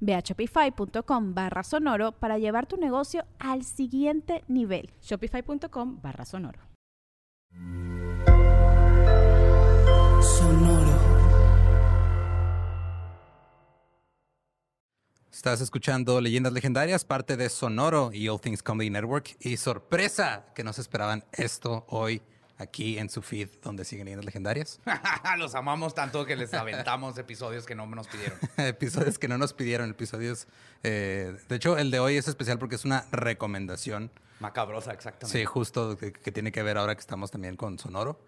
Ve a shopify.com barra sonoro para llevar tu negocio al siguiente nivel. Shopify.com barra sonoro. Sonoro. Estás escuchando Leyendas Legendarias, parte de Sonoro y All Things Comedy Network. Y sorpresa que no se esperaban esto hoy aquí en su feed donde siguen leyendas legendarias. Los amamos tanto que les aventamos episodios que no nos pidieron. episodios que no nos pidieron, episodios... Eh, de hecho, el de hoy es especial porque es una recomendación. Macabrosa, exactamente. Sí, justo que, tiene que ver ahora que estamos también con Sonoro,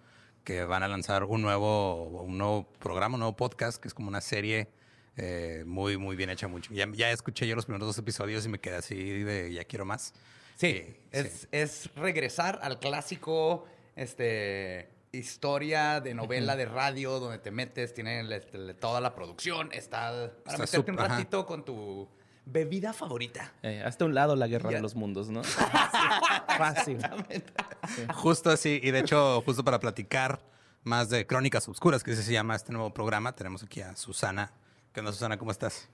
que van a lanzar un nuevo, un nuevo programa, un nuevo podcast, que es como una serie eh, muy, muy bien hecha. Mucho. Ya, ya escuché yo los primeros dos episodios y me quedé así de ya quiero más. Sí, es, es regresar al clásico este, historia de novela de radio donde te metes, tienen este, toda la producción, está para meterte un ratito con tu bebida favorita. Eh, hasta un lado la guerra de los mundos, ¿no? Fácil. Justo así, y de hecho, justo para platicar más de Crónicas Obscuras, que se llama este nuevo programa, tenemos aquí a Susana. ¿Qué onda, Susana? ¿Cómo estás?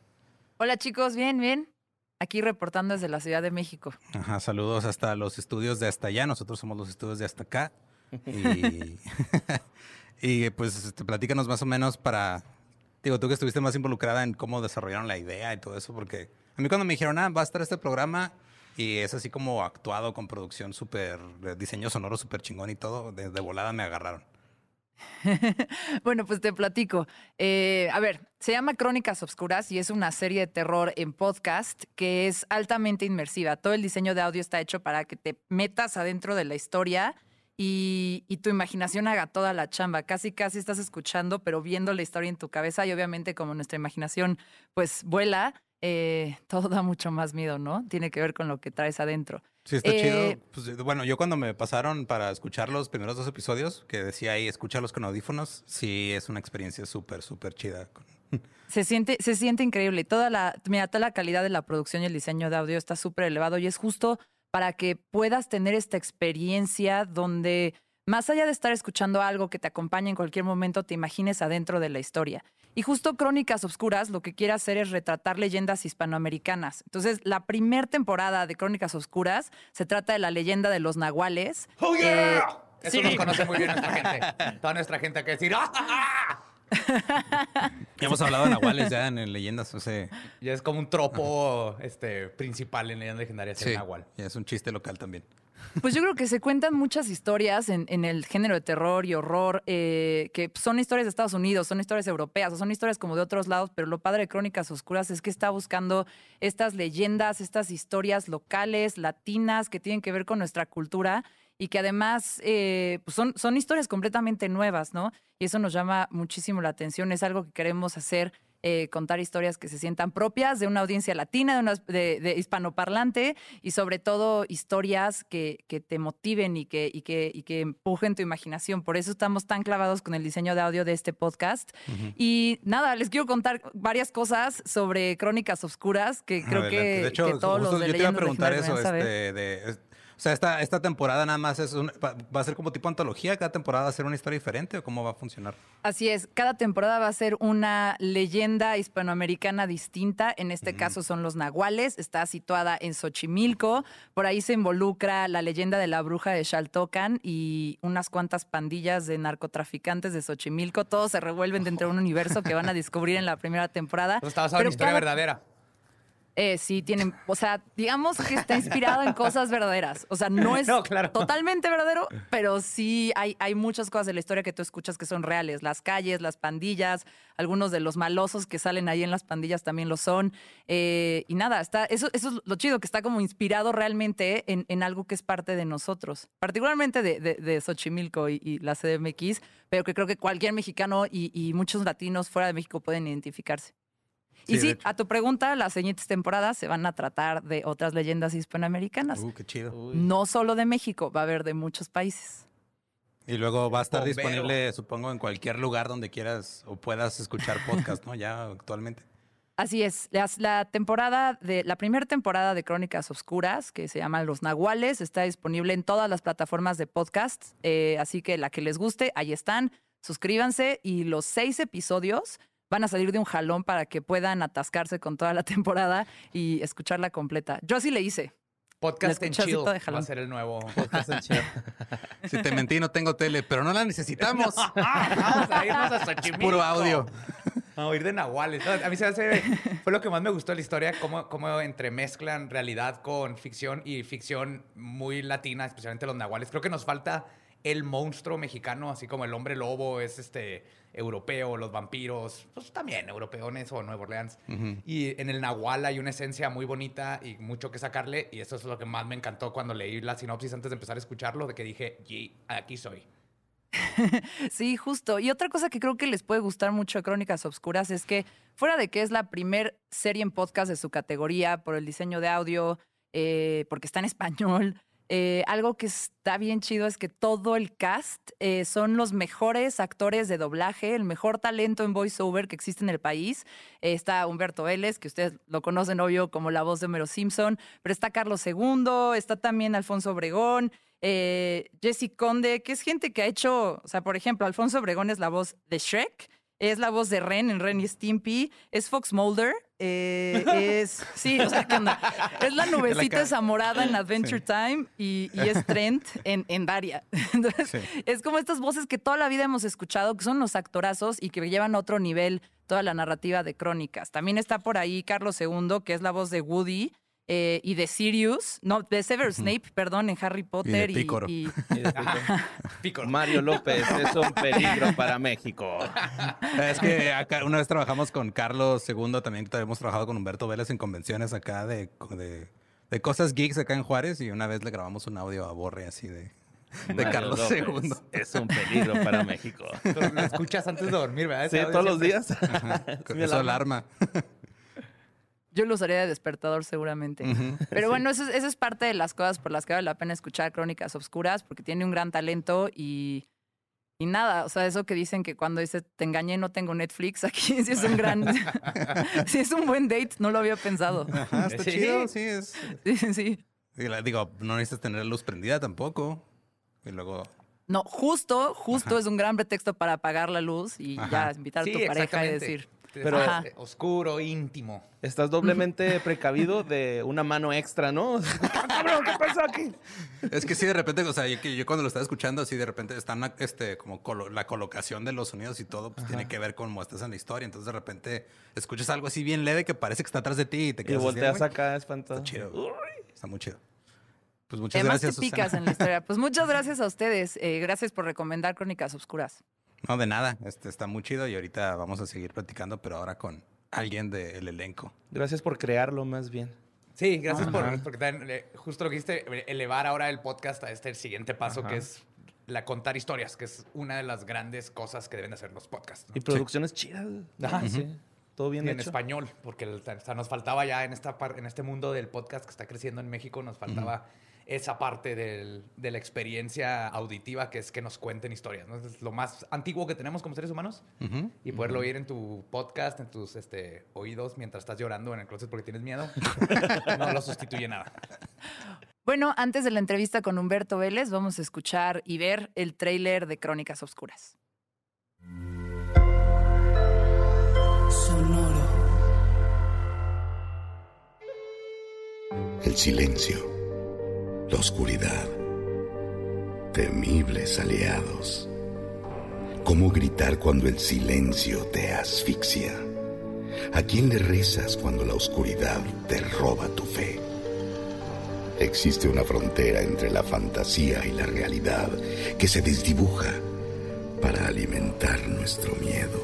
Hola, chicos, bien, bien. Aquí reportando desde la Ciudad de México. Ajá, saludos hasta los estudios de hasta allá. Nosotros somos los estudios de hasta acá. Y, pues este, platícanos más o menos para, digo, tú que estuviste más involucrada en cómo desarrollaron la idea y todo eso, porque a mí cuando me dijeron, ah, va a estar este programa y es así como actuado con producción súper, diseño sonoro súper chingón y todo, de, volada me agarraron. bueno, pues te platico. Eh, a ver, se llama Crónicas Obscuras y es una serie de terror en podcast que es altamente inmersiva. Todo el diseño de audio está hecho para que te metas adentro de la historia y, tu imaginación haga toda la chamba. Casi, casi estás escuchando, pero viendo la historia en tu cabeza y obviamente como nuestra imaginación pues vuela, eh, todo da mucho más miedo, ¿no? Tiene que ver con lo que traes adentro. Sí, está chido. Eh, pues, bueno, yo cuando me pasaron para escuchar los primeros dos episodios, que decía ahí, escúchalos con audífonos, sí es una experiencia súper, súper chida. Se siente, se siente increíble. Toda la, mira, toda la calidad de la producción y el diseño de audio está súper elevado y es justo para que puedas tener esta experiencia donde, más allá de estar escuchando algo que te acompañe en cualquier momento, te imagines adentro de la historia. Y justo Crónicas Obscuras lo que quiere hacer es retratar leyendas hispanoamericanas. Entonces, la primera temporada de Crónicas Obscuras se trata de la leyenda de los nahuales. ¡Oh, yeah! Eh, Eso nos conoce muy bien nuestra gente. Toda nuestra gente que decir ¡Ah! hemos hablado de nahuales ya en, leyendas, o sea. Ya es como un tropo este, principal en leyendas legendarias sí, nahual. Ya es un chiste local también. Pues yo creo que se cuentan muchas historias en, el género de terror y horror, eh, que son historias de Estados Unidos, son historias europeas, o son historias como de otros lados, pero lo padre de Crónicas Oscuras es que está buscando estas leyendas, estas historias locales, latinas, que tienen que ver con nuestra cultura y que además eh, pues son, son historias completamente nuevas, ¿no? Y eso nos llama muchísimo la atención, es algo que queremos hacer. Eh, contar historias que se sientan propias de una audiencia latina, de, una, de, hispanoparlante y sobre todo historias que, que te motiven y que, y, que, y que empujen tu imaginación. Por eso estamos tan clavados con el diseño de audio de este podcast. Y nada, les quiero contar varias cosas sobre Crónicas Oscuras que creo que, de hecho, que todos los de yo te iba a preguntar eso, este, de, o sea, esta, esta temporada nada más es va a ser como tipo antología, cada temporada va a ser una historia diferente o cómo va a funcionar. Así es, cada temporada va a ser una leyenda hispanoamericana distinta. En este caso son los nahuales, está situada en Xochimilco. Por ahí se involucra la leyenda de la bruja de Xaltocan y unas cuantas pandillas de narcotraficantes de Xochimilco. Todos se revuelven dentro de un universo que van a descubrir en la primera temporada. Pues está basado en historia verdadera. Eh, sí, tienen, o sea, digamos que está inspirado en cosas verdaderas. O sea, no es No, claro. totalmente verdadero, pero sí hay, hay muchas cosas de la historia que tú escuchas que son reales. Las calles, las pandillas, algunos de los malosos que salen ahí en las pandillas también lo son. Eh, y nada, está, eso, eso es lo chido, que está como inspirado realmente en, en algo que es parte de nosotros, particularmente de, de, de Xochimilco y, y la CDMX, pero que creo que cualquier mexicano y, y muchos latinos fuera de México pueden identificarse. Y sí, a tu pregunta, las siguientes temporadas se van a tratar de otras leyendas hispanoamericanas. Uh, qué chido. No solo de México, va a haber de muchos países. Y luego va a estar Bombero. disponible, supongo, en cualquier lugar donde quieras o puedas escuchar podcast, ¿no? Ya actualmente. Así es, la temporada de la primera temporada de Crónicas Obscuras, que se llama Los Nahuales, está disponible en todas las plataformas de podcast, eh, así que la que les guste, ahí están, suscríbanse y los seis episodios van a salir de un jalón para que puedan atascarse con toda la temporada y escucharla completa. Yo así le hice. Podcast en chill de va a ser el nuevo. Si te mentí, no tengo tele, pero no la necesitamos. Vamos a irnos a Xochimilco. Puro audio. A oír de nahuales. No, A mí se me hace, fue lo que más me gustó de la historia, cómo, cómo entremezclan realidad con ficción y ficción muy latina, especialmente los nahuales. Creo que nos falta el monstruo mexicano, así como el hombre lobo es este europeo, los vampiros, pues también europeones o Nueva Orleans. Y en el nahual hay una esencia muy bonita y mucho que sacarle. Y eso es lo que más me encantó cuando leí la sinopsis antes de empezar a escucharlo, de que dije, "Yi, aquí soy. Sí, justo. Y otra cosa que creo que les puede gustar mucho a Crónicas Obscuras es que, fuera de que es la primer serie en podcast de su categoría por el diseño de audio, eh, porque está en español, eh, algo que está bien chido es que todo el cast eh, son los mejores actores de doblaje, el mejor talento en voiceover que existe en el país. Eh, está Humberto Vélez, que ustedes lo conocen, obvio, como la voz de Homero Simpson, pero está Carlos II, está también Alfonso Obregón, Jesse Conde, que es gente que ha hecho, o sea, por ejemplo, Alfonso Obregón es la voz de Shrek, es la voz de Ren en Ren y Stimpy, es Fox Mulder, eh, es, sí, o sea, ¿qué onda? Es la nubecita esa morada en Adventure Time y, y es Trent en, en Daria. Entonces, Sí. es como estas voces que toda la vida hemos escuchado, que son los actorazos y que llevan a otro nivel toda la narrativa de crónicas. También está por ahí Carlos II, que es la voz de Woody. Eh, y de Sirius, no, de Severus Snape, perdón, en Harry Potter. Pícoro. y- Y después, Pícoro. Mario López es un peligro para México. Es que acá una vez trabajamos con Carlos II, también hemos trabajado con Humberto Vélez en convenciones acá de, de, de cosas geeks acá en Juárez y una vez le grabamos un audio a Borre así de, de Mario Carlos López II. Es un peligro para México. Lo escuchas antes de dormir, ¿verdad? Sí, todos los días. Ajá, Es mi Eso alarma. alarma. Yo lo usaría de despertador seguramente. Pero bueno, eso, es- eso es parte de las cosas por las que vale la pena escuchar Crónicas Obscuras, porque tiene un gran talento y, y nada, o sea, eso que dicen que cuando dice te engañé no tengo Netflix, aquí sí es un gran, sí es un buen date, no lo había pensado. Ajá, está Sí. chido, sí. Es, Sí, sí, digo, no necesitas tener la luz prendida tampoco. Y luego, No, justo, justo es un gran pretexto para apagar la luz y Ajá. ya invitar a Sí, tu pareja y decir, Pero- Ajá. Oscuro, íntimo. Estás doblemente precavido de una mano extra, ¿no? ¡Cabrón, qué pasó aquí! es que sí, de repente, o sea, yo, cuando lo estaba escuchando, así de repente están, este, como colo- la colocación de los sonidos y todo, pues tiene que ver con cómo estás en la historia. Entonces, de repente, escuchas algo así bien leve que parece que está atrás de ti y te Y quedas así, volteas "Güey, acá espantado. Está chido. Está muy chido. Pues muchas además gracias, te picas en la historia. Pues muchas gracias a ustedes, eh, gracias por recomendar Crónicas Obscuras. No, de nada. Este está muy chido y ahorita vamos a seguir platicando, pero ahora con alguien del elenco. Gracias por crearlo, más bien. Sí, gracias por porque también, eh, justo lo que dijiste, elevar ahora el podcast a este siguiente paso Ajá. que es la contar historias, que es una de las grandes cosas que deben hacer los podcasts. ¿no? Y producciones chidas. Ajá. Sí. Todo bien Y en hecho. español, porque el- o sea, nos faltaba ya en esta par- en este mundo del podcast que está creciendo en México, nos faltaba esa parte del- de la experiencia auditiva que es que nos cuenten historias. ¿no? Es lo más antiguo que tenemos como seres humanos y poderlo oír en tu podcast, en tus este, oídos mientras estás llorando en el closet porque tienes miedo, no lo sustituye nada. Bueno, antes de la entrevista con Humberto Vélez, vamos a escuchar y ver el tráiler de Crónicas Obscuras. el silencio, la oscuridad, temibles aliados. ¿Cómo gritar cuando el silencio te asfixia? ¿A quién le rezas cuando la oscuridad te roba tu fe? Existe una frontera entre la fantasía y la realidad que se desdibuja para alimentar nuestro miedo,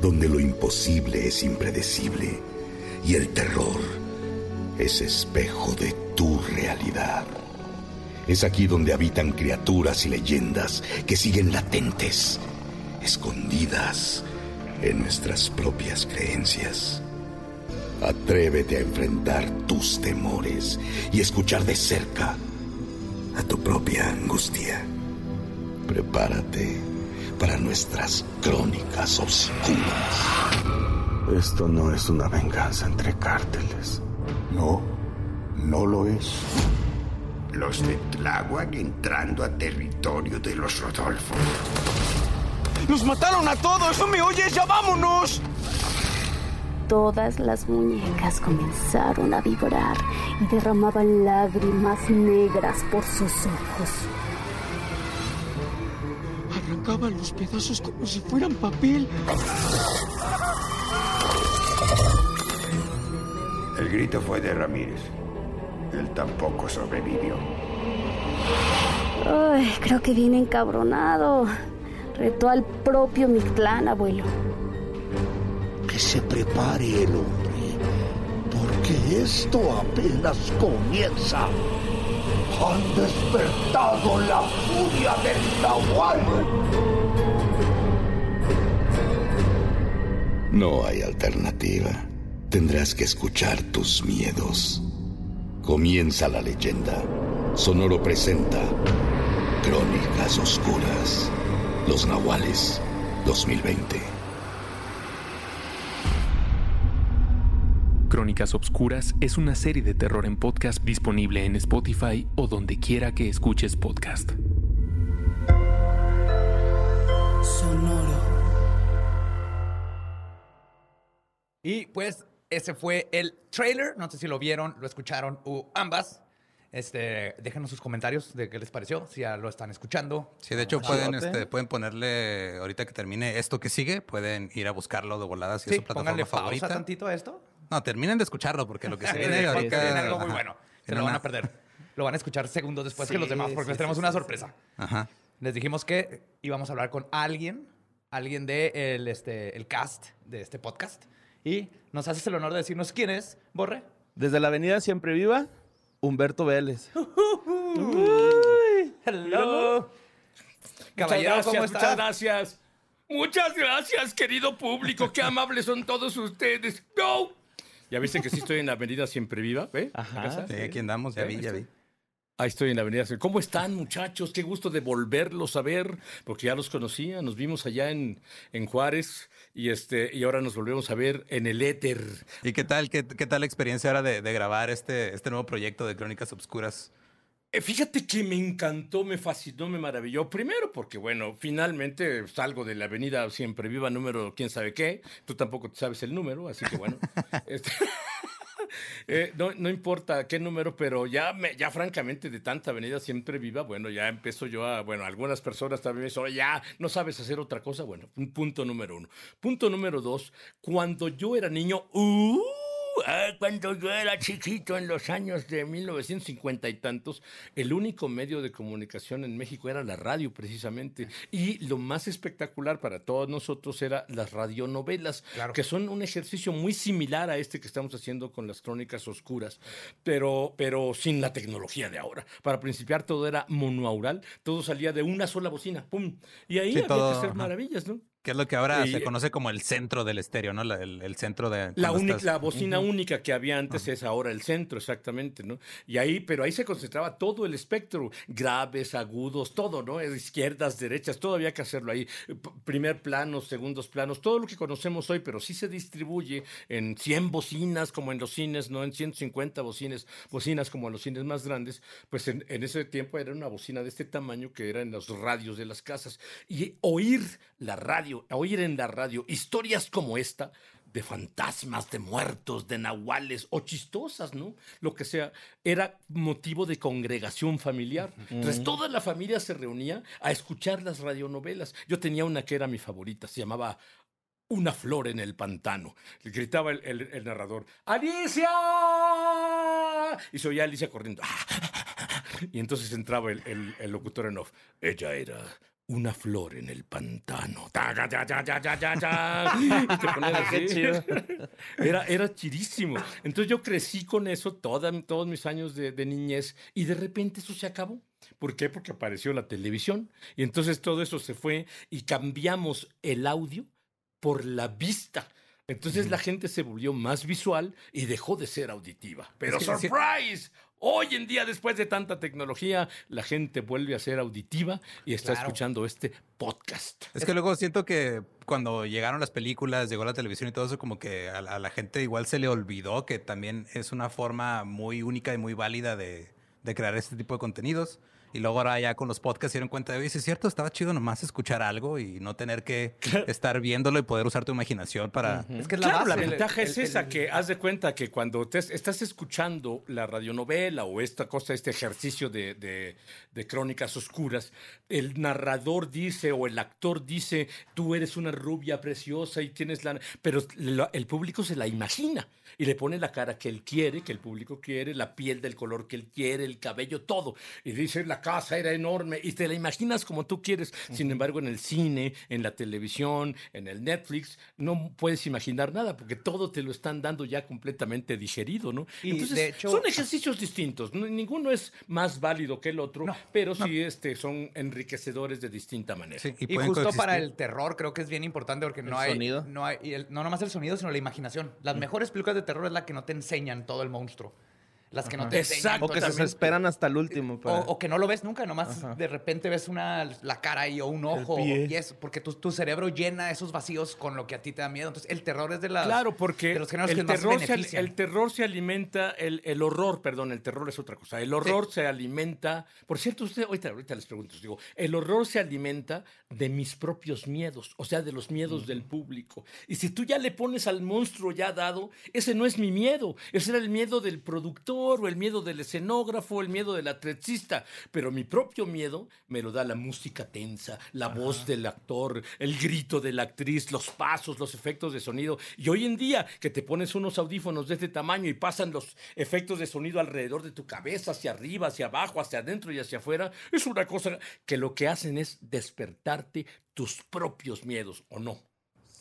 donde lo imposible es impredecible y el terror es espejo de tu realidad. Es aquí donde habitan criaturas y leyendas que siguen latentes, escondidas en nuestras propias creencias. Atrévete a enfrentar tus temores y escuchar de cerca a tu propia angustia. Prepárate para nuestras crónicas oscuras. Esto no es una venganza entre cárteles. No, no lo es. Los de Tláhuac entrando a territorio de los Rodolfos. ¡Nos mataron a todos! ¿No me oyes? ¡Ya vámonos! Todas las muñecas comenzaron a vibrar y derramaban lágrimas negras por sus ojos. Arrancaban los pedazos como si fueran papel. El grito fue de Ramírez. Él tampoco sobrevivió. Ay, creo que viene encabronado. Retó al propio Mictlán, abuelo. Que se prepare el hombre, porque esto apenas comienza. Han despertado la furia del Nahual. No hay alternativa. Tendrás que escuchar tus miedos. Comienza la leyenda. Sonoro presenta Crónicas Oscuras. Los Nahuales 2020. Crónicas Obscuras es una serie de terror en podcast disponible en Spotify o donde quiera que escuches podcast. Sonoro. Y pues ese fue el trailer. No sé si lo vieron, lo escucharon o ambas. Este, déjenos sus comentarios de qué les pareció, si ya lo están escuchando. Sí, de hecho pueden, este, pueden ponerle, ahorita que termine esto que sigue, pueden ir a buscarlo de volada si Sí, es su plataforma pónganle pausa favorita. tantito a esto. No, terminen de escucharlo porque lo que se Sí, viene ahorita... viene algo muy ajá, bueno. Se lo van a perder. Lo van a escuchar segundos después Sí, que los demás, porque sí, les tenemos sí, una sí, sorpresa. Ajá. Les dijimos que íbamos a hablar con alguien, alguien de el, este, el cast de este podcast. Y nos haces el honor de decirnos quién es, Borre. Desde la avenida Siempre Viva, Humberto Vélez. Hello. Caballero, muchas ¿cómo gracias, muchas gracias. Muchas gracias, querido público. Qué amables son todos ustedes. ¡No! Ya viste que sí estoy en la avenida Siempre Viva, ¿ve? Ajá. Sí, aquí andamos, ya vi, ya vi. Ahí estoy en la avenida. ¿Cómo están, muchachos? Qué gusto de volverlos a ver, porque ya los conocía. Nos vimos allá en, en Juárez y, este, y ahora nos volvemos a ver en el éter. ¿Y qué tal, qué, qué tal la experiencia ahora de, de grabar este, este nuevo proyecto de Crónicas Obscuras? Eh, Fíjate que me encantó, me fascinó, me maravilló. Primero porque, bueno, finalmente salgo de la avenida Siempre Viva número quién sabe qué. Tú tampoco te sabes el número, así que bueno. este, eh, no, no importa qué número, pero ya, me, ya francamente de tanta avenida Siempre Viva, bueno, ya empiezo yo a, bueno, algunas personas también me dicen, "Oye, ya no sabes hacer otra cosa. Bueno, un punto número uno. Punto número dos, cuando yo era niño, ¡uh! Ah, cuando yo era chiquito en los años de 1950 y tantos, el único medio de comunicación en México era la radio precisamente. Y lo más espectacular para todos nosotros era las radionovelas, que son un ejercicio muy similar a este que estamos haciendo con las crónicas oscuras, pero, pero sin la tecnología de ahora. Para principiar todo era monoaural, todo salía de una sola bocina, ¡pum! Y ahí Sí, había todo, que hacer maravillas, ¿no? Que es lo que ahora Y- se conoce como el centro del estéreo, ¿no? La- el, el centro de... La, única, estás- la bocina única que había antes es ahora el centro, exactamente, ¿no? Y ahí, pero ahí se concentraba todo el espectro, graves, agudos, todo, ¿no? Izquierdas, derechas, todo había que hacerlo ahí. Primer plano, segundos planos, todo lo que conocemos hoy, pero sí se distribuye en 100 bocinas como en los cines, ¿no? En 150 bocinas, bocinas como en los cines más grandes, pues en, en ese tiempo era una bocina de este tamaño que era en los radios de las casas. Y oír la radio, oír en la radio historias como esta, de fantasmas, de muertos, de nahuales o chistosas, ¿no? Lo que sea, era motivo de congregación familiar. Entonces Ujú. toda la familia se reunía a escuchar las radionovelas. Yo tenía una que era mi favorita, se llamaba una flor en el pantano. Le gritaba el, el- el narrador, ¡Alicia! Y se oía a Alicia corriendo. Y entonces entraba el locutor en off. Ella era una flor en el pantano. Ta. Y te así. Chido. Era, era chidísimo. Entonces yo crecí con eso toda- todos mis años de, de niñez y de repente eso se acabó. ¿Por qué? Porque apareció la televisión y entonces todo eso se fue y cambiamos el audio por la vista. Entonces la gente se volvió más visual y dejó de ser auditiva. Pero Es que surprise, hoy en día después de tanta tecnología, la gente vuelve a ser auditiva y está Claro. escuchando este podcast. Es que luego siento que cuando llegaron las películas, llegó la televisión y todo eso, como que a, la- a la gente igual se le olvidó que también es una forma muy única y muy válida de, de crear este tipo de contenidos. Y luego ahora ya con los podcasts se dieron cuenta de, oye, sí es cierto, estaba chido nomás escuchar algo y no tener que estar viéndolo y poder usar tu imaginación para... Es que es claro, la base, el- ventaja es el- esa, el- que haz de cuenta que cuando te estás escuchando la radionovela o esta cosa, este ejercicio de, de- de crónicas oscuras, el narrador dice o el actor dice, tú eres una rubia preciosa y tienes la... Pero el público se la imagina y le pone la cara que él quiere, que el público quiere, la piel del color que él quiere, el cabello, todo. Y dice, la casa era enorme y te la imaginas como tú quieres. Sin embargo, en el cine, en la televisión, en el Netflix, no puedes imaginar nada porque todo te lo están dando ya completamente digerido, ¿no? Y, Entonces, de hecho- son ejercicios distintos. no- Ninguno es más válido que el otro, pero sí este, son enriquecedores de distinta manera. Y, justo para el terror creo que es bien importante porque no El hay, sonido. no hay y el- no nomás el sonido, sino la imaginación. Las mejores películas de terror es la que no te enseñan todo el monstruo. Las que no te enseñan. O que se esperan hasta el último. O, para- o que no lo ves nunca, nomás Ajá. de repente ves una la cara y o un ojo y eso, porque tu, tu cerebro llena esos vacíos con lo que a ti te da miedo. Entonces, el terror es de las Claro, porque de los géneros que el más terror, se, el terror se alimenta, el, el horror, perdón, el terror es otra cosa. El horror se alimenta. Por cierto, usted, ahorita, ahorita les pregunto, os digo, el horror se alimenta de mis propios miedos, o sea, de los miedos del público. Y si tú ya le pones al monstruo ya dado, ese no es mi miedo, ese era el miedo del productor o el miedo del escenógrafo, el miedo del atleticista. Pero mi propio miedo me lo da la música tensa, la voz del actor, el grito de la actriz, los pasos, los efectos de sonido. Y hoy en día que te pones unos audífonos de este tamaño y pasan los efectos de sonido alrededor de tu cabeza, hacia arriba, hacia abajo, hacia adentro y hacia afuera, es una cosa que lo que hacen es despertarte tus propios miedos, ¿o no?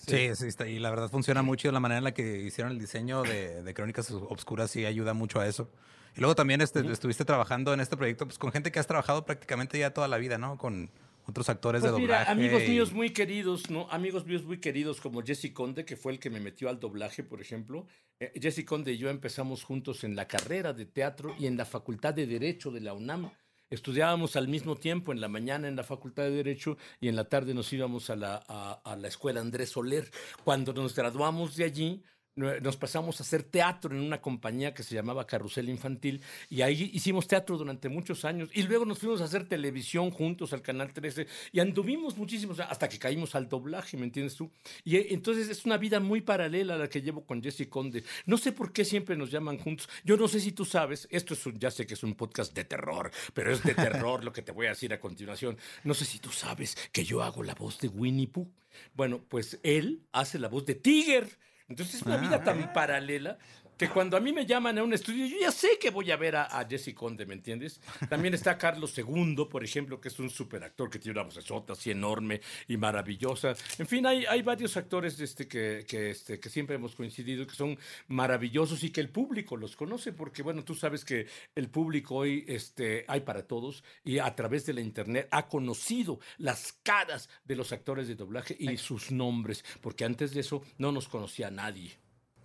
Sí, sí, está. Y la verdad funciona mucho la manera en la que hicieron el diseño de, de Crónicas Obscuras sí ayuda mucho a eso. Y luego también este, estuviste trabajando en este proyecto pues, con gente que has trabajado prácticamente ya toda la vida, ¿no? Con otros actores Pues de mira, doblaje. amigos y- míos muy queridos, ¿no? Amigos míos muy queridos como Jesse Conde, que fue el que me metió al doblaje, por ejemplo. Eh, Jesse Conde y yo empezamos juntos en la carrera de teatro y en la Facultad de Derecho de la UNAM. Estudiábamos al mismo tiempo, en la mañana en la Facultad de Derecho y en la tarde nos íbamos a la, a, la Escuela Andrés Soler. Cuando nos graduamos de allí, nos pasamos a hacer teatro en una compañía que se llamaba Carrusel Infantil y ahí hicimos teatro durante muchos años y luego nos fuimos a hacer televisión juntos al Canal 13 y anduvimos muchísimos hasta que caímos al doblaje, ¿me entiendes tú? Y eh, entonces es una vida muy paralela a la que llevo con Jesse Conde. No sé por qué siempre nos llaman juntos. Yo no sé si tú sabes, esto es un, ya sé que es un podcast de terror, pero es de terror lo que te voy a decir a continuación. No sé si tú sabes que yo hago la voz de Winnie Pooh. Bueno, pues él hace la voz de Tiger. Entonces es una vida tan paralela que cuando a mí me llaman a un estudio, yo ya sé que voy a ver a, a Jesse Conde, ¿me entiendes? También está Carlos II, por ejemplo, que es un superactor que tiene una vocesota así enorme y maravillosa. En fin, hay, hay varios actores este, que, que, este, que siempre hemos coincidido, que son maravillosos y que el público los conoce, porque bueno, tú sabes que el público hoy este, hay para todos y a través de la internet ha conocido las caras de los actores de doblaje y sus nombres, porque antes de eso no nos conocía nadie.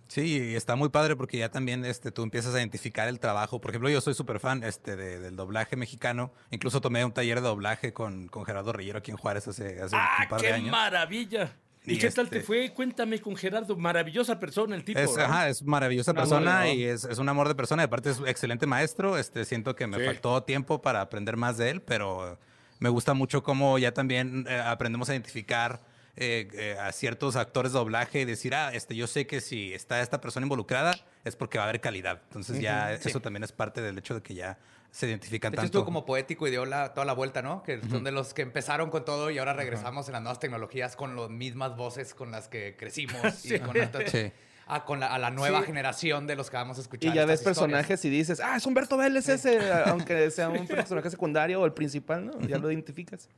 Sí, y está muy padre porque ya también este, tú empiezas a identificar el trabajo. Por ejemplo, yo soy súper fan este, de- del doblaje mexicano. Incluso tomé un taller de doblaje con, con Gerardo Reyero aquí en Juárez hace, hace ¡Ah, un par qué de años. maravilla! ¿Y, Y qué tal te este- fue? Cuéntame con Gerardo. Maravillosa persona el tipo. Es, ¿no? ajá, es maravillosa persona ¿no? y es, es un amor de persona. Y aparte es un excelente maestro. Este, siento que me Sí. faltó tiempo para aprender más de él, pero me gusta mucho cómo ya también eh, aprendemos a identificar eh, eh, a ciertos actores de doblaje y decir, ah, este, yo sé que si está esta persona involucrada es porque va a haber calidad. Entonces ya eso también es parte del hecho de que ya se identifican De hecho, tanto. estuvo como poético y dio la, toda la vuelta, ¿no? Que son de los que empezaron con todo y ahora regresamos en las nuevas tecnologías con las mismas voces con las que crecimos y con, estas- Sí. a, con la, a la nueva Sí. generación de los que vamos a escuchar. Y ya ves historias. personajes y dices, ah, es Humberto Vélez ese, aunque sea un personaje secundario o el principal, ¿no? Ya lo identificas.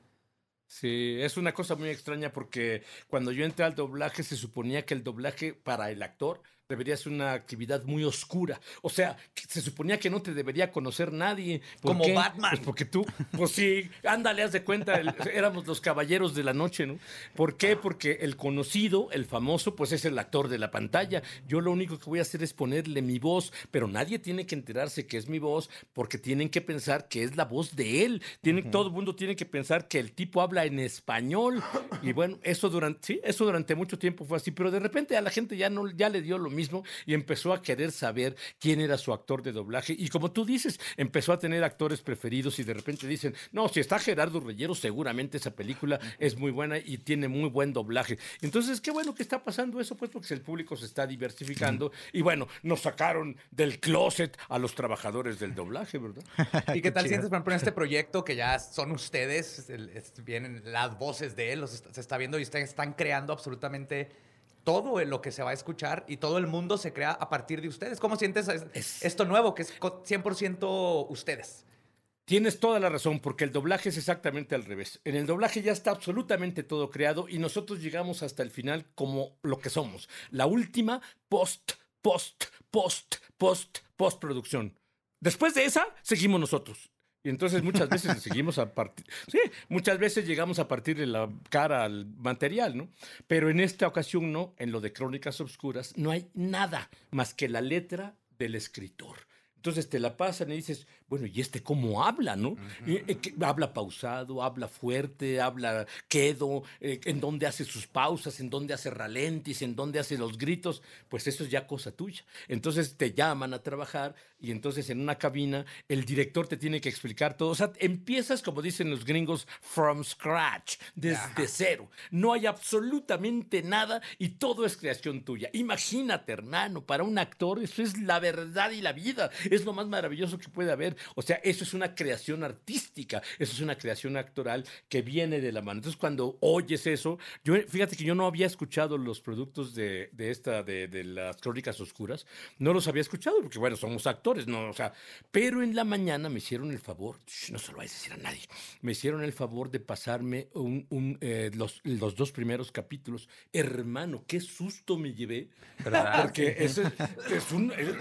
Sí, es una cosa muy extraña porque cuando yo entré al doblaje se suponía que el doblaje para el actor debería ser una actividad muy oscura. O sea, se suponía que no te debería conocer nadie. ¿Por Como qué? Batman. Pues porque tú, pues sí, ándale, haz de cuenta, el- éramos los caballeros de la noche, ¿no? ¿Por qué? Porque el conocido, el famoso, pues es el actor de la pantalla. Yo lo único que voy a hacer es ponerle mi voz, pero nadie tiene que enterarse que es mi voz porque tienen que pensar que es la voz de él. Tienen, Todo el mundo tiene que pensar que el tipo habla en español. Y bueno, eso durante, sí, eso durante mucho tiempo fue así, pero de repente a la gente ya, no, ya le dio lo mismo y empezó a querer saber quién era su actor de doblaje. Y como tú dices, empezó a tener actores preferidos y de repente dicen, no, si está Gerardo Reyero, seguramente esa película es muy buena y tiene muy buen doblaje. Entonces, qué bueno que está pasando eso, pues porque el público se está diversificando. Y bueno, nos sacaron del closet a los trabajadores del doblaje, ¿verdad? ¿Y qué tal sientes, por ejemplo, en este proyecto que ya son ustedes, vienen las voces de él, los se está viendo y están creando absolutamente todo lo que se va a escuchar y todo el mundo se crea a partir de ustedes? ¿Cómo sientes es- esto nuevo, que es co- 100% ustedes? Tienes toda la razón, porque el doblaje es exactamente al revés. En el doblaje ya está absolutamente todo creado y nosotros llegamos hasta el final como lo que somos. La última post, post, post, post, postproducción. Después de esa, seguimos nosotros. Y entonces muchas veces seguimos a partir. Sí, muchas veces llegamos a partir de la cara al material, ¿no? Pero en esta ocasión no, en lo de Crónicas Obscuras, no hay nada más que la letra del escritor. Entonces te la pasan y dices, bueno, ¿y este cómo habla, no? Eh, que habla pausado, habla fuerte, habla quedo, eh, en dónde hace sus pausas, en dónde hace ralentis, en dónde hace los gritos, pues eso es ya cosa tuya. Entonces te llaman a trabajar y entonces en una cabina el director te tiene que explicar todo. O sea, empiezas, como dicen los gringos, from scratch, desde cero. No hay absolutamente nada y todo es creación tuya. Imagínate, hermano, para un actor eso es la verdad y la vida. Es lo más maravilloso que puede haber. O sea, eso es una creación artística, eso es una creación actoral que viene de la mano. Entonces, cuando oyes eso, yo fíjate que yo no había escuchado los productos de, de esta, de, de las crónicas oscuras, no los había escuchado, porque bueno, somos actores, no, o sea, pero en la mañana me hicieron el favor, shh, no se lo vais a decir a nadie, me hicieron el favor de pasarme un, un, eh, los, los dos primeros capítulos. Hermano, qué susto me llevé. ¿Verdad? Porque eso es, es un. es-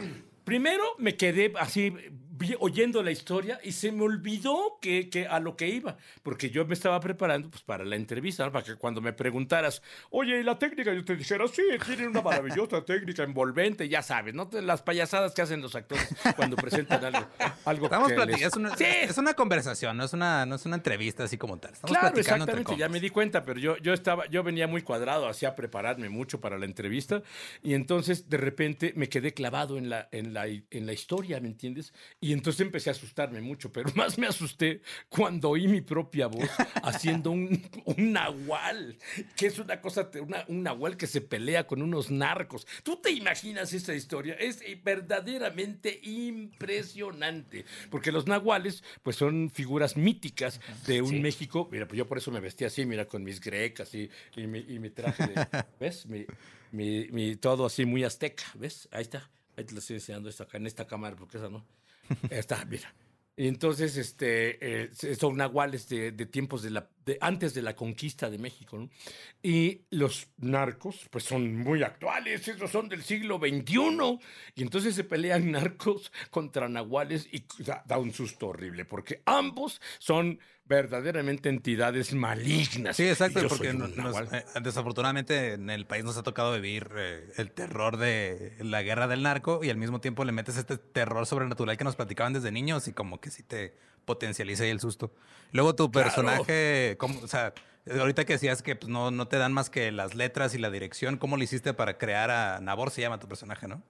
primero me quedé así vi- oyendo la historia y se me olvidó que, que a lo que iba, porque yo me estaba preparando pues, para la entrevista, ¿no? para que cuando me preguntaras, oye, ¿y la técnica? Yo te dijera, sí, tiene una maravillosa técnica envolvente, ya sabes, ¿no? Las payasadas que hacen los actores cuando presentan algo. algo Estamos que platicando, les- es, una, Sí, es una conversación, no es una, no es una entrevista así como tal. Estamos Claro, platicando exactamente, ya me di cuenta, pero yo, yo estaba, yo venía muy cuadrado, hacía prepararme mucho para la entrevista, y entonces de repente me quedé clavado en la, en la, en la historia, ¿me entiendes? Y entonces empecé a asustarme mucho, pero más me asusté cuando oí mi propia voz haciendo un, un nahual, que es una cosa, una- un nahual que se pelea con unos narcos. ¿Tú te imaginas esa historia? Es verdaderamente impresionante, porque los nahuales, pues son figuras míticas de un México. Mira, pues yo por eso me vestí así, mira, con mis grecas y, y mi, y mi traje de, ¿ves? Mi, mi- mi- todo así muy azteca, ¿ves? Ahí está. Ahí te lo estoy enseñando esto acá en esta cámara, porque esa no. Está, mira. Y entonces, este, eh, son nahuales de tiempos de la, de, antes de la conquista de México, ¿no? Y los narcos, pues son muy actuales, esos son del siglo XXI. Y entonces se pelean narcos contra nahuales y da, da un susto horrible, porque ambos son verdaderamente entidades malignas. Sí, exacto, porque nos- eh, desafortunadamente en el país nos ha tocado vivir eh, el terror de la guerra del narco y al mismo tiempo le metes este terror sobrenatural que nos platicaban desde niños y como que sí te potencializa ahí el susto. Luego tu Claro. personaje, ¿cómo- o sea, ahorita que decías que pues, no, no te dan más que las letras y la dirección, ¿cómo lo hiciste para crear a Nabor? Se llama tu personaje, ¿no?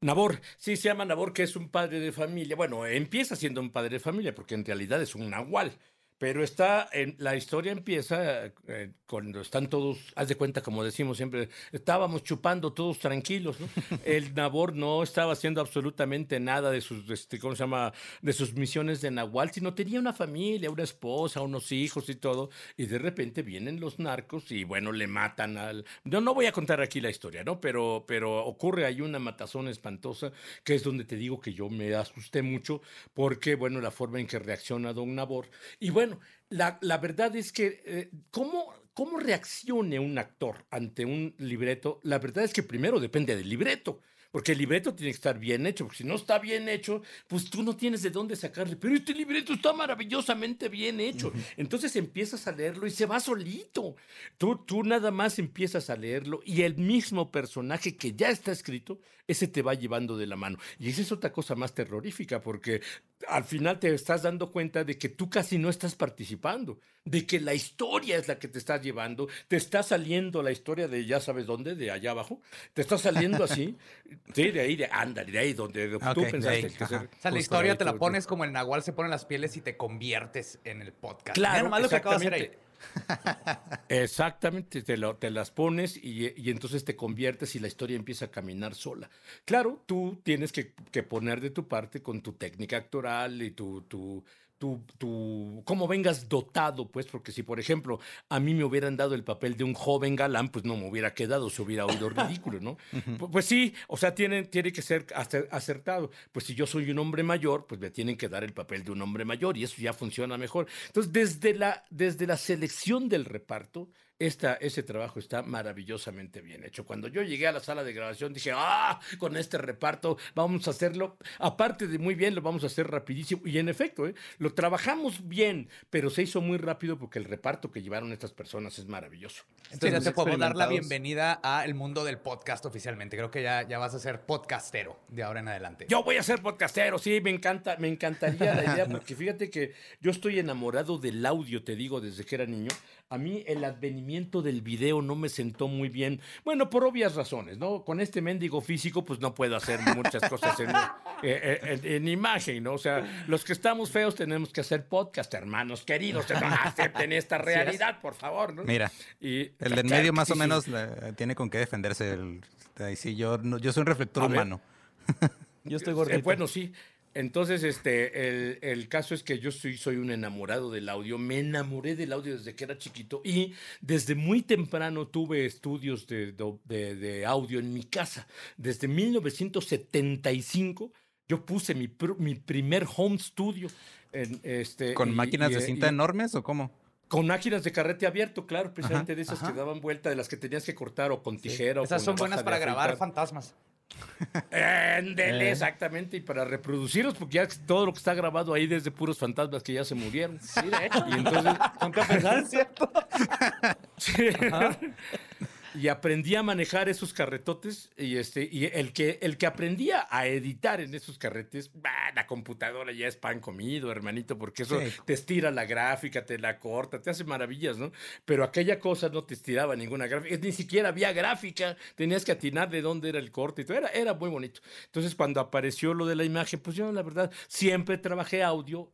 Nabor, sí, se llama Nabor, que es un padre de familia. Bueno, empieza siendo un padre de familia, porque en realidad es un nahual. Pero está, en, la historia empieza eh, cuando están todos, haz de cuenta, como decimos siempre, estábamos chupando todos tranquilos, ¿no? El Nabor no estaba haciendo absolutamente nada de sus, este, ¿cómo se llama? De sus misiones de Nahual, sino tenía una familia, una esposa, unos hijos y todo, y de repente vienen los narcos y bueno, le matan al... Yo no voy a contar aquí la historia, ¿no? Pero, pero ocurre ahí una matazón espantosa, que es donde te digo que yo me asusté mucho, porque, bueno, la forma en que reacciona Don Nabor, y bueno, bueno, la, la verdad es que, eh, ¿cómo, ¿cómo reaccione un actor ante un libreto? La verdad es que primero depende del libreto. Porque el libreto tiene que estar bien hecho, porque si no está bien hecho, pues tú no tienes de dónde sacarle. Pero este libreto está maravillosamente bien hecho. Entonces empiezas a leerlo y se va solito. Tú, tú nada más empiezas a leerlo y el mismo personaje que ya está escrito, ese te va llevando de la mano. Y esa es otra cosa más terrorífica, porque al final te estás dando cuenta de que tú casi no estás participando, de que la historia es la que te está llevando, te está saliendo la historia de ya sabes dónde, de allá abajo, te está saliendo así, sí, de ahí, de ándale, de ahí donde tú pensaste que O sea, la historia te la pones como el Nahual se pone las pieles y te conviertes en el podcast. Claro, nomás lo que acabo de hacer ahí. Exactamente, te, las pones y, y, entonces te conviertes y la historia empieza a caminar sola. Claro, tú tienes que, que poner de tu parte con tu técnica actoral y tu, tu, tu, tu, cómo vengas dotado, pues, porque si, por ejemplo, a mí me hubieran dado el papel de un joven galán, pues no me hubiera quedado, se hubiera oído ridículo, ¿no? pues, pues, sí, o sea, tiene, tiene que ser acertado. Pues si yo soy un hombre mayor, pues me tienen que dar el papel de un hombre mayor y eso ya funciona mejor. Entonces, desde la, desde la selección del reparto, esta, ese trabajo está maravillosamente bien hecho. Cuando yo llegué a la sala de grabación dije, ah, con este reparto vamos a hacerlo, aparte de muy bien, lo vamos a hacer rapidísimo. Y en efecto, ¿eh? lo trabajamos bien, pero se hizo muy rápido porque el reparto que llevaron estas personas es maravilloso. Entonces, ya te puedo dar la bienvenida a el mundo del podcast oficialmente. Creo que ya, ya vas a ser podcastero de ahora en adelante. Yo voy a ser podcastero, sí, me encanta, me encantaría la idea, porque fíjate que yo estoy enamorado del audio, te digo, desde que era niño. A mí el advenimiento del video no me sentó muy bien. Bueno, por obvias razones, ¿no? Con este mendigo físico, pues no puedo hacer muchas cosas en, eh, eh, imagen, ¿no? O sea, los que estamos feos tenemos que hacer podcast, hermanos queridos. acepten esta realidad, por favor, ¿no? Mira, y, el del medio más o menos tiene con qué defenderse. El, sí, yo, yo soy un reflector humano. yo estoy gordito. Eh, bueno, sí. Entonces, este, el, el, caso es que yo soy, soy un enamorado del audio. Me enamoré del audio desde que era chiquito y desde muy temprano tuve estudios de, de, de audio en mi casa. Desde 1975 yo puse mi, mi primer home studio. En, este, ¿Con máquinas de cinta enormes o cómo? Con máquinas de carrete abierto, claro, precisamente de esas que daban vuelta, de las que tenías que cortar o con tijera. Esas son buenas para grabar fantasmas. Éndele, eh. exactamente, y para reproducirlos, porque ya todo lo que está grabado ahí desde puros fantasmas que ya se murieron. Sí, de hecho. Y entonces, ¿con qué pensar, cierto? Sí y aprendí a manejar esos carretotes y este y el que el que aprendía a editar en esos carretes, la computadora ya es pan comido, hermanito, porque eso te estira la gráfica, te la corta, te hace maravillas, ¿no? Pero aquella cosa no te estiraba ninguna gráfica, ni siquiera había gráfica, tenías que atinar de dónde era el corte y todo, era era muy bonito. Entonces, cuando apareció lo de la imagen, pues yo la verdad siempre trabajé audio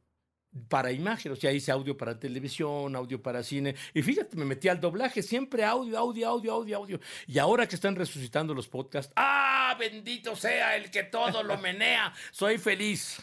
para imagen, o sea, hice audio para televisión, audio para cine, y fíjate, me metí al doblaje, siempre audio, audio, audio, audio, audio. Y ahora que están resucitando los podcasts, ¡ah! Bendito sea el que todo lo menea, soy feliz.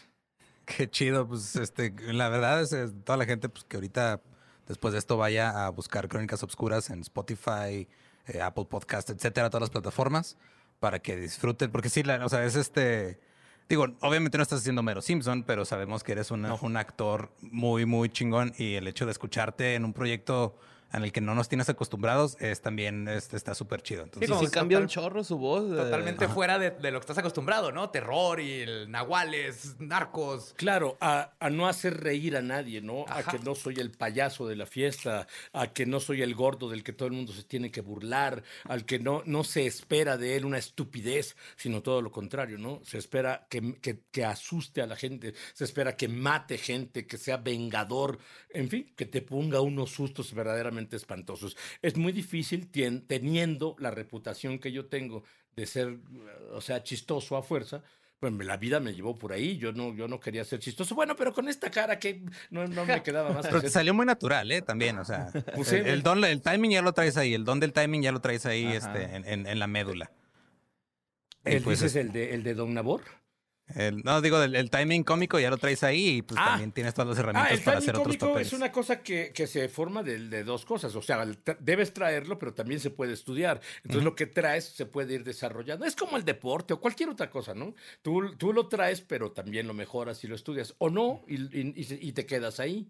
Qué chido, pues este, la verdad es, toda la gente pues, que ahorita después de esto vaya a buscar Crónicas Obscuras en Spotify, eh, Apple Podcast, etcétera, todas las plataformas, para que disfruten, porque sí, la, o sea, es este Digo, obviamente no estás haciendo Mero Simpson, pero sabemos que eres un actor muy, muy chingón y el hecho de escucharte en un proyecto en el que no nos tienes acostumbrados, es también este, está súper chido. Entonces, sí, como sí, cambia un chorro su voz. Totalmente fuera de, lo que estás acostumbrado, ¿no? Terror y el nahuales, narcos. Claro, a, no hacer reír a nadie, ¿no? A que no soy el payaso de la fiesta, a que no soy el gordo del que todo el mundo se tiene que burlar, al que no, no se espera de él una estupidez, sino todo lo contrario, ¿no? Se espera que, que, que asuste a la gente, se espera que mate gente, que sea vengador, en fin, que te ponga unos sustos verdaderamente espantosos. Es muy difícil teniendo la reputación que yo tengo de ser, o sea, chistoso a fuerza, pues la vida me llevó por ahí. Yo no, yo no quería ser chistoso. Bueno, pero con esta cara que no, no me quedaba más. que Pero te hacer. salió muy natural, ¿eh? También, o sea, Pues el, el don, el timing ya lo traes ahí, el don del timing ya lo traes ahí este, en, en- en la médula. ¿El, pues, dices este, el de, el de Don Nabor? El- no, digo, el, el timing cómico ya lo traes ahí y pues Ah. también tienes todas las Ah, herramientas el para hacer otros papeles. es una cosa que, que se forma de, de dos cosas. O sea, debes traerlo, pero también se puede estudiar. Entonces, lo que traes se puede ir desarrollando. Es como el deporte o cualquier otra cosa, ¿no? Tú, tú lo traes, pero también lo mejoras y lo estudias. O no, y te quedas ahí.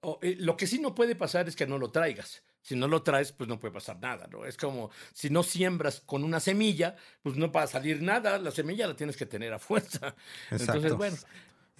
O, eh, lo que sí no puede pasar es que no lo traigas. Si no lo traes, pues no puede pasar nada, ¿no? Es como si no siembras con una semilla, pues no va a salir nada. La semilla la tienes que tener a fuerza. Entonces, bueno.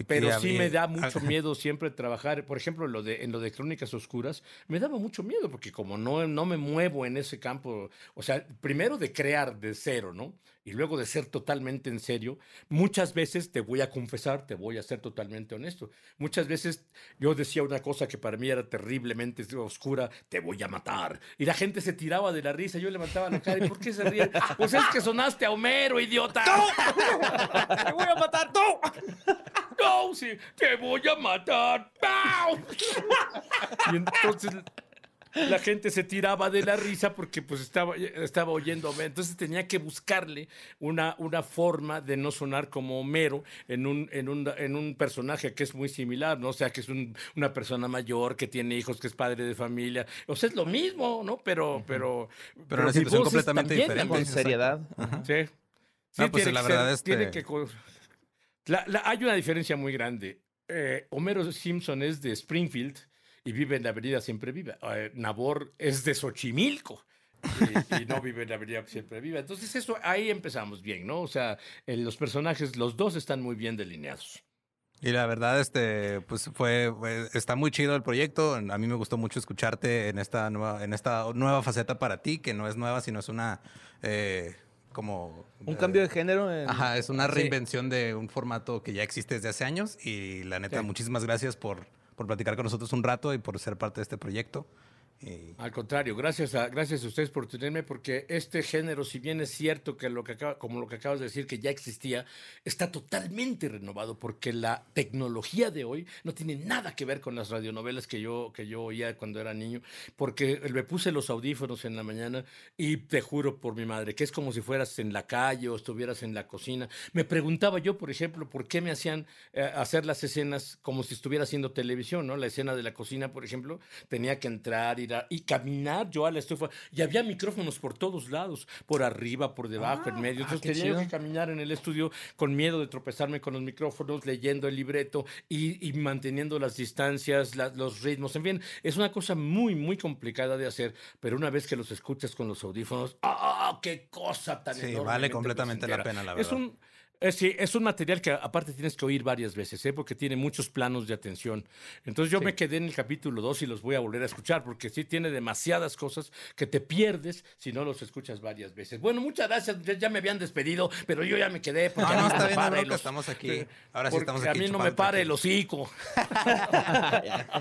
Pero sí me da mucho miedo siempre trabajar, por ejemplo, en lo de, en lo de Crónicas Oscuras, me daba mucho miedo porque como no, no me muevo en ese campo, o sea, primero de crear de cero, ¿no? Y luego de ser totalmente en serio, muchas veces te voy a confesar, te voy a ser totalmente honesto. Muchas veces yo decía una cosa que para mí era terriblemente oscura, te voy a matar. Y la gente se tiraba de la risa, yo levantaba la cara, ¿y por qué se ríen? Pues es que sonaste a Homero, idiota. ¡Te voy a matar, Sí, ¡Te voy a matar! ¡Pau! Y entonces la gente se tiraba de la risa porque pues estaba, estaba Homero. Entonces tenía que buscarle una, una forma de no sonar como Homero en un, en, un, en un personaje que es muy similar, ¿no? O sea, que es un- una persona mayor, que tiene hijos, que es padre de familia. O sea, es lo mismo, ¿no? Pero... Pero, Pero una mi situación completamente también diferente. Con seriedad. Sí. No, pues, tiene la verdad, ser- este- tiene que co- hay una diferencia muy grande. Eh, Homero Simpson es de Springfield y vive en la avenida Siempre Viva. Eh, Nabor es de Xochimilco. Y, no vive en la avenida Siempre Viva. Entonces, eso ahí empezamos bien, ¿no? O sea, eh, los personajes, los dos están muy bien delineados. Y la verdad, este, pues fue, fue- está muy chido el proyecto. A mí me gustó mucho escucharte en esta nueva, en esta nueva faceta para ti, que no es nueva, sino es una eh, como Un cambio de género. en- Ajá, es una Sí. reinvención de un formato que ya existe desde hace años. Y la neta, Sí. muchísimas gracias por, por platicar con nosotros un rato y por ser parte de este proyecto. Y- Al contrario, gracias a, gracias a ustedes por tenerme, porque este género, si bien es cierto que lo que acaba, como lo que acabas de decir, que ya existía, está totalmente renovado, porque la tecnología de hoy no tiene nada que ver con las radionovelas que yo, que yo oía cuando era niño, porque me puse los audífonos en la mañana y te juro por mi madre, que es como si fueras en la calle o estuvieras en la cocina. Me preguntaba yo, por ejemplo, por qué me hacían eh, hacer las escenas como si estuviera haciendo televisión, ¿no? La escena de la cocina, por ejemplo, tenía que entrar, ir y caminar yo a la estufa. Y había micrófonos por todos lados, por arriba, por debajo, en medio. Entonces qué tenía yo chido. que caminar en el estudio con miedo de tropezarme con los micrófonos, leyendo el libreto y, y manteniendo las distancias, la- los ritmos. En fin, es una cosa muy, muy complicada de hacer, pero una vez que los escuchas con los audífonos, ¡ah, qué cosa tan Sí, vale completamente la pena, la Es verdad. un, eh, sí, es un material que aparte tienes que oír varias veces, ¿eh? porque tiene muchos planos de atención. Entonces yo me quedé en el capítulo 2 y los voy a volver a escuchar, porque sí tiene demasiadas cosas que te pierdes si no los escuchas varias veces. Bueno, muchas gracias, ya, ya me habían despedido, pero yo ya me quedé. Porque No, a no, está bien, no, para bronca, el os- estamos aquí. Sí, Ahora sí estamos a aquí mí no me chupando para el hocico.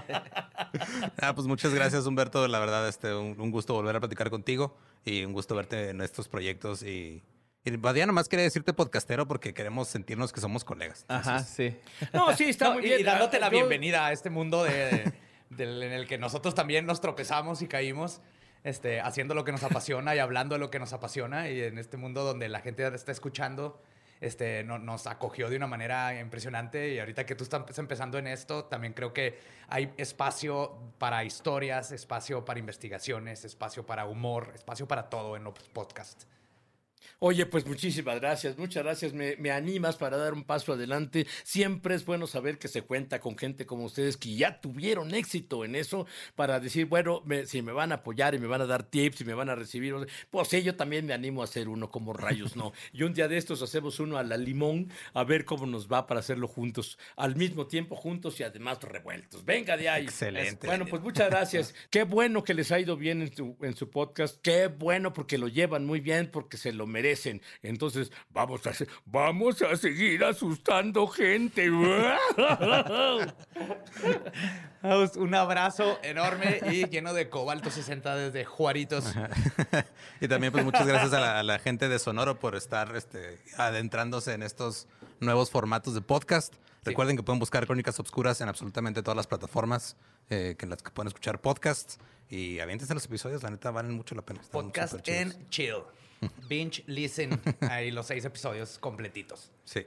Ah, pues muchas gracias, Humberto. La verdad, este, un, un gusto volver a platicar contigo y un gusto verte en estos proyectos. Y, y Badía, nomás quería decirte podcastero porque queremos sentirnos que somos colegas. Ajá, sí. No, sí, está No, muy bien. Y dándote la Yo- bienvenida a este mundo de, en el que nosotros también nos tropezamos y caímos, este, haciendo lo que nos apasiona y hablando de lo que nos apasiona. Y en este mundo donde la gente está escuchando, este, no- nos acogió de una manera impresionante. Y ahorita que tú estás empezando en esto, también creo que hay espacio para historias, espacio para investigaciones, espacio para humor, espacio para todo en los podcasts. Oye, pues muchísimas gracias, muchas gracias. Me, me animas para dar un paso adelante. Siempre es bueno saber que se cuenta con gente como ustedes que ya tuvieron éxito en eso para decir, bueno, me- si me van a apoyar y me van a dar tips y me van a recibir, pues sí, yo también me animo a hacer uno como rayos, ¿no? Y un día de estos hacemos uno a la limón a ver cómo nos va para hacerlo juntos, al mismo tiempo juntos y además revueltos. Venga de ahí. Excelente. Bueno, pues muchas gracias. Qué bueno que les ha ido bien en su, en su podcast. Qué bueno porque lo llevan muy bien, porque se lo merecen. Entonces, vamos a, vamos a seguir asustando gente. Un abrazo enorme y lleno de cobalto 60 desde Juaritos. y también, pues muchas gracias a la, a la gente de Sonoro por estar este, adentrándose en estos nuevos formatos de podcast. Recuerden que pueden buscar Crónicas Obscuras en absolutamente todas las plataformas eh, que en las que pueden escuchar podcasts. Y aviéntense los episodios, la neta valen mucho la pena. Están Podcast en chill. Binge, listen. Ahí los seis episodios completitos. Sí.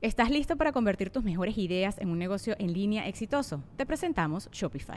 ¿Estás listo para convertir tus mejores ideas en un negocio en línea exitoso? Te presentamos Shopify.